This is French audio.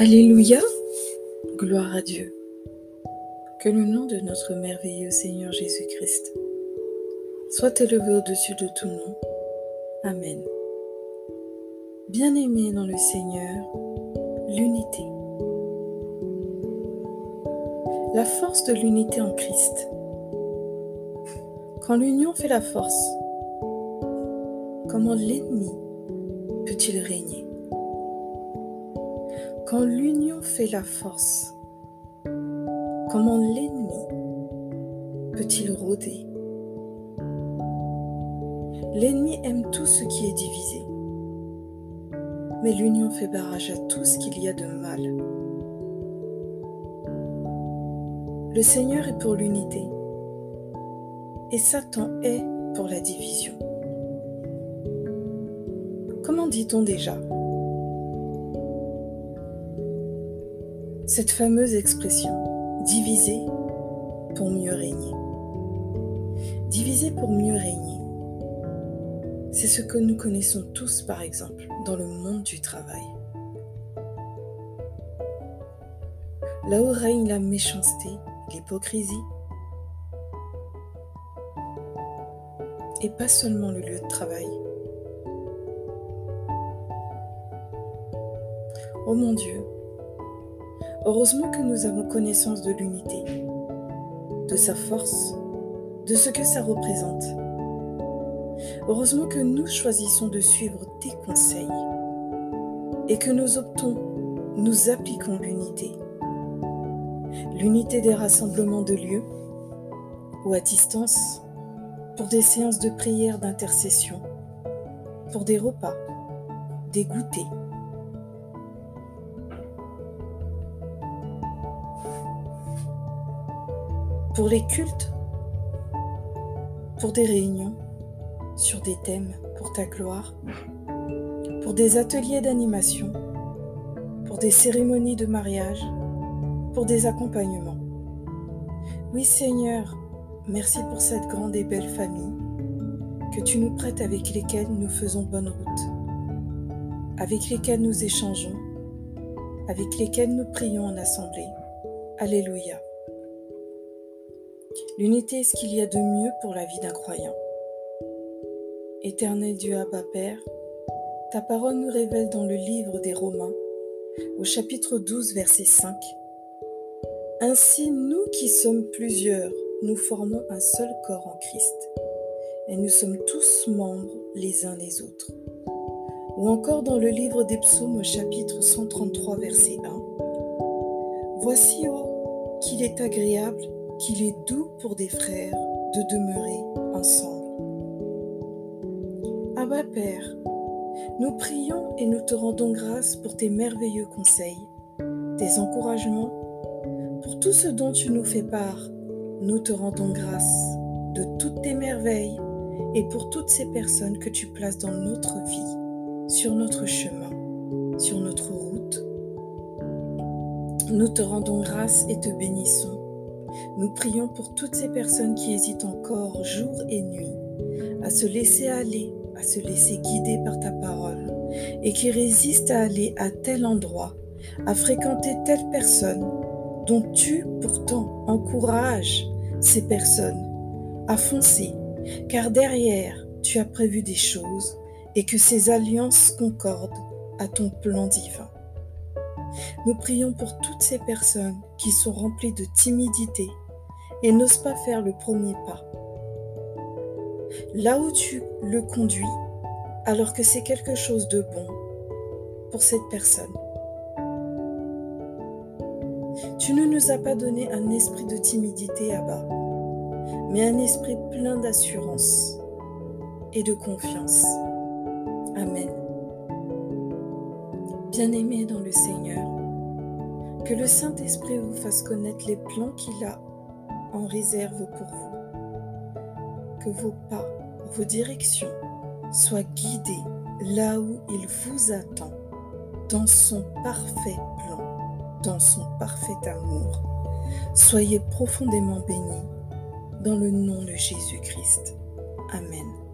Alléluia, gloire à Dieu. Que le nom de notre merveilleux Seigneur Jésus-Christ soit élevé au-dessus de tout nom. Amen. Bien-aimés dans le Seigneur, l'unité. La force de l'unité en Christ. Quand l'union fait la force, comment l'ennemi peut-il régner? Quand l'union fait la force, comment l'ennemi peut-il rôder? L'ennemi aime tout ce qui est divisé, mais l'union fait barrage à tout ce qu'il y a de mal. Le Seigneur est pour l'unité et Satan est pour la division. Comment dit-on déjà? Cette fameuse expression, diviser pour mieux régner. Diviser pour mieux régner. C'est ce que nous connaissons tous, par exemple, dans le monde du travail. Là où règne la méchanceté, l'hypocrisie, et pas seulement le lieu de travail. Oh mon Dieu, Heureusement que nous avons connaissance de l'unité, de sa force, de ce que ça représente. Heureusement que nous choisissons de suivre tes conseils et que nous optons, nous appliquons l'unité. L'unité des rassemblements de lieux ou à distance pour des séances de prière d'intercession, pour des repas, des goûters pour les cultes, pour des réunions sur des thèmes pour ta gloire, pour des ateliers d'animation, pour des cérémonies de mariage, pour des accompagnements. Oui Seigneur, merci pour cette grande et belle famille que tu nous prêtes avec lesquelles nous faisons bonne route, avec lesquelles nous échangeons, avec lesquelles nous prions en assemblée. Alléluia. L'unité est ce qu'il y a de mieux pour la vie d'un croyant? Éternel Dieu Abba Père, ta parole nous révèle dans le livre des Romains, au chapitre 12, verset 5. Ainsi, nous qui sommes plusieurs, nous formons un seul corps en Christ, et nous sommes tous membres les uns des autres. Ou encore dans le livre des psaumes au chapitre 133, verset 1. Voici, oh, qu'il est agréable qu'il est doux pour des frères de demeurer ensemble. Abba Père, nous prions et nous te rendons grâce pour tes merveilleux conseils, tes encouragements, pour tout ce dont tu nous fais part. Nous te rendons grâce de toutes tes merveilles et pour toutes ces personnes que tu places dans notre vie, sur notre chemin, sur notre route. Nous te rendons grâce et te bénissons nous prions pour toutes ces personnes qui hésitent encore jour et nuit à se laisser aller, à se laisser guider par ta parole et qui résistent à aller à tel endroit, à fréquenter telle personne dont tu pourtant encourages ces personnes à foncer, car derrière tu as prévu des choses et que ces alliances concordent à ton plan divin. Nous prions pour toutes ces personnes qui sont remplies de timidité et n'osent pas faire le premier pas. Là où tu le conduis, alors que c'est quelque chose de bon pour cette personne. Tu ne nous as pas donné un esprit de timidité à bas, mais un esprit plein d'assurance et de confiance. Amen. Bien-aimés dans le Seigneur, que le Saint-Esprit vous fasse connaître les plans qu'il a en réserve pour vous. Que vos pas, vos directions soient guidés là où il vous attend, dans son parfait plan, dans son parfait amour. Soyez profondément bénis dans le nom de Jésus-Christ. Amen.